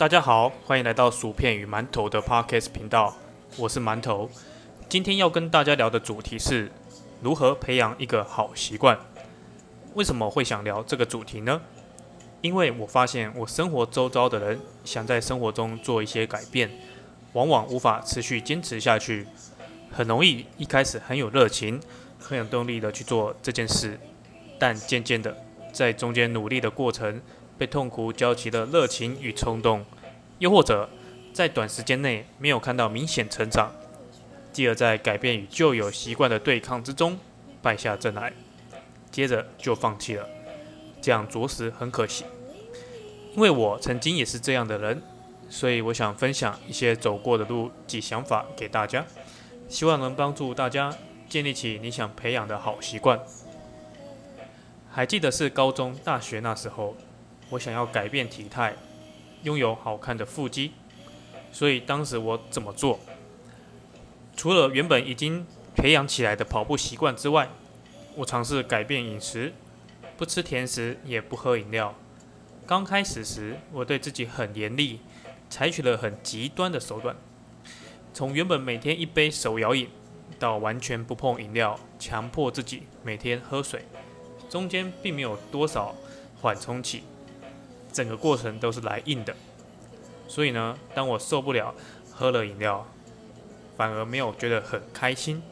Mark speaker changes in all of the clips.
Speaker 1: 大家好，欢迎来到薯片与馒头的 Podcast 频道，我是馒头。今天要跟大家聊的主题是如何培养一个好习惯。为什么会想聊这个主题呢？因为我发现我生活周遭的人想在生活中做一些改变，往往无法持续坚持下去，很容易一开始很有热情、很有动力的去做这件事，但渐渐的在中间努力的过程。被痛苦浇起了热情与冲动，又或者在短时间内没有看到明显成长，继而在改变与旧有习惯的对抗之中败下阵来，接着就放弃了，这样着实很可惜。因为我曾经也是这样的人，所以我想分享一些走过的路及想法给大家，希望能帮助大家建立起你想培养的好习惯。还记得是高中、大学那时候。我想要改变体态，拥有好看的腹肌，所以当时我怎么做？除了原本已经培养起来的跑步习惯之外，我尝试改变饮食，不吃甜食，也不喝饮料。刚开始时，我对自己很严厉，采取了很极端的手段，从原本每天一杯手摇饮，到完全不碰饮料，强迫自己每天喝水，中间并没有多少缓冲期。整个过程都是来硬的，所以呢，当我受不了喝了饮料，反而没有觉得很开心，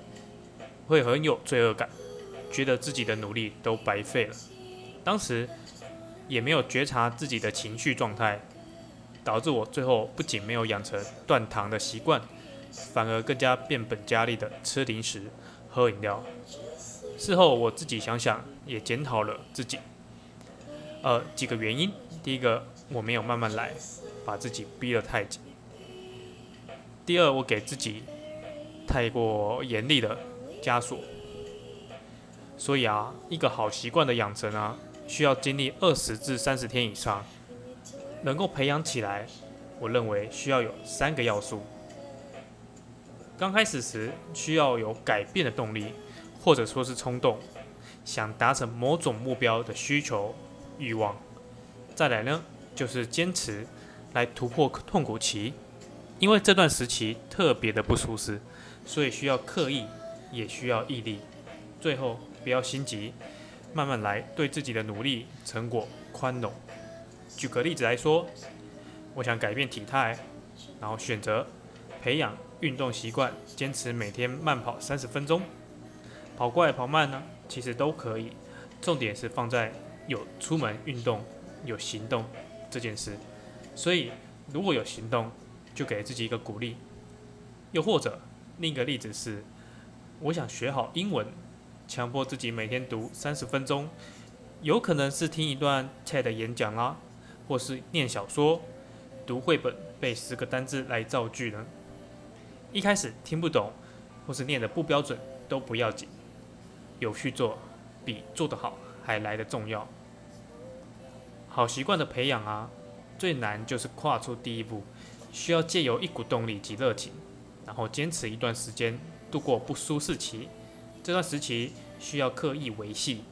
Speaker 1: 会很有罪恶感，觉得自己的努力都白费了。当时也没有觉察自己的情绪状态，导致我最后不仅没有养成断糖的习惯，反而更加变本加厉的吃零食、喝饮料。事后我自己想想，也检讨了自己，呃，几个原因。第一个，我没有慢慢来，把自己逼得太紧。第二，我给自己太过严厉的枷锁。所以啊，一个好习惯的养成啊，需要经历二十至三十天以上，能够培养起来。我认为需要有三个要素。刚开始时，需要有改变的动力，或者说是冲动，想达成某种目标的需求、欲望。再来呢，就是坚持来突破痛苦期，因为这段时期特别的不舒适，所以需要刻意，也需要毅力。最后不要心急，慢慢来，对自己的努力成果宽容。举个例子来说，我想改变体态，然后选择培养运动习惯，坚持每天慢跑三十分钟，跑快跑慢呢，其实都可以，重点是放在有出门运动。有行动这件事，所以如果有行动，就给自己一个鼓励。又或者另一个例子是，我想学好英文，强迫自己每天读三十分钟，有可能是听一段 TED 演讲啦，或是念小说、读绘本、背十个单字来造句呢。一开始听不懂或是念的不标准都不要紧，有去做比做得好还来得重要。好习惯的培养啊，最难就是跨出第一步，需要借由一股动力及热情，然后坚持一段时间，度过不舒适期。这段时期需要刻意维系，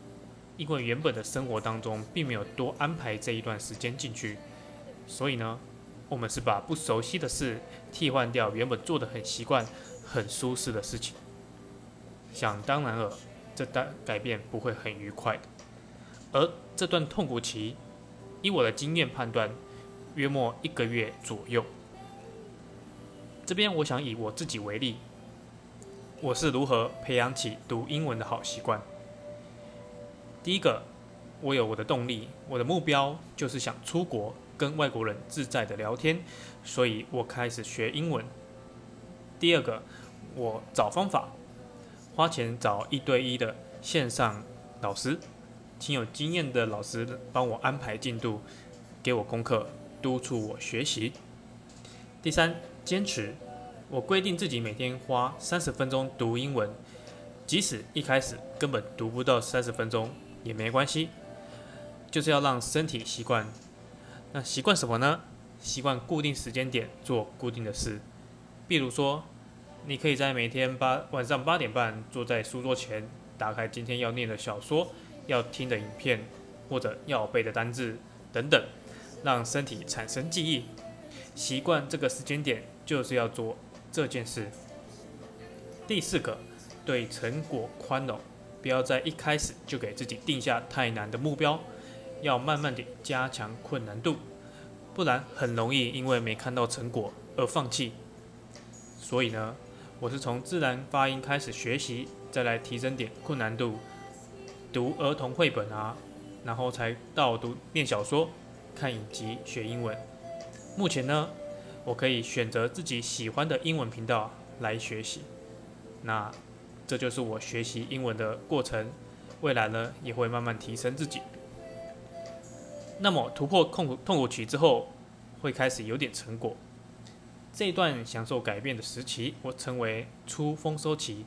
Speaker 1: 因为原本的生活当中并没有多安排这一段时间进去，所以呢，我们是把不熟悉的事替换掉原本做的很习惯、很舒适的事情。想当然了，这段改变不会很愉快的，而这段痛苦期。以我的经验判断，约莫一个月左右。这边我想以我自己为例，我是如何培养起读英文的好习惯。第一个，我有我的动力，我的目标就是想出国跟外国人自在的聊天，所以我开始学英文。第二个，我找方法，花钱找一对一的线上老师。请有经验的老师帮我安排进度，给我功课，督促我学习。第三，坚持。我规定自己每天花三十分钟读英文，即使一开始根本读不到三十分钟也没关系，就是要让身体习惯。那习惯什么呢？习惯固定时间点做固定的事。比如说，你可以在每天八晚上八点半坐在书桌前，打开今天要念的小说。要听的影片，或者要背的单字等等，让身体产生记忆。习惯这个时间点就是要做这件事。第四个，对成果宽容，不要在一开始就给自己定下太难的目标，要慢慢地加强困难度，不然很容易因为没看到成果而放弃。所以呢，我是从自然发音开始学习，再来提升点困难度，读儿童绘本啊，然后才到读念小说、看影集学英文。目前呢，我可以选择自己喜欢的英文频道来学习。那这就是我学习英文的过程，未来呢也会慢慢提升自己。那么突破痛苦痛苦期之后，会开始有点成果。这段享受改变的时期，我称为初丰收期。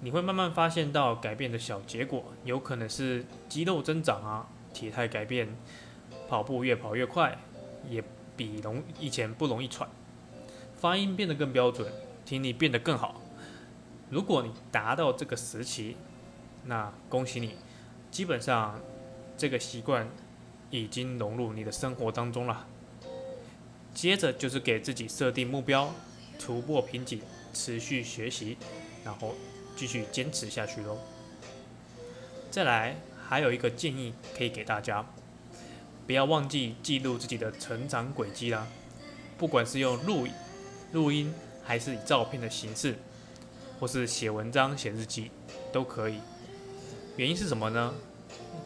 Speaker 1: 你会慢慢发现到改变的小结果，有可能是肌肉增长啊，体态改变，跑步越跑越快，也比容以前不容易喘，发音变得更标准，听力变得更好。如果你达到这个时期，那恭喜你，基本上这个习惯已经融入你的生活当中了。接着就是给自己设定目标，突破瓶颈，持续学习，然后继续坚持下去喽。再来，还有一个建议可以给大家，不要忘记记录自己的成长轨迹啦。不管是用录录音，还是以照片的形式。或是写文章、写日记都可以。原因是什么呢？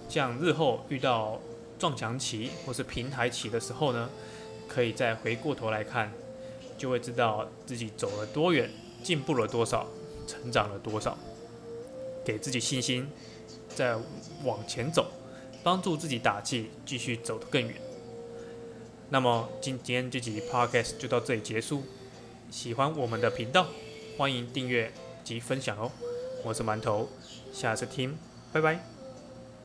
Speaker 1: 像日后遇到撞墙期或是平台期的时候呢，可以再回过头来看，就会知道自己走了多远，进步了多少，成长了多少，给自己信心，再往前走，帮助自己打气，继续走得更远。那么今天这集 podcast 就到这里结束。喜欢我们的频道。欢迎订阅及分享哦！我是馒头，下次听，拜拜。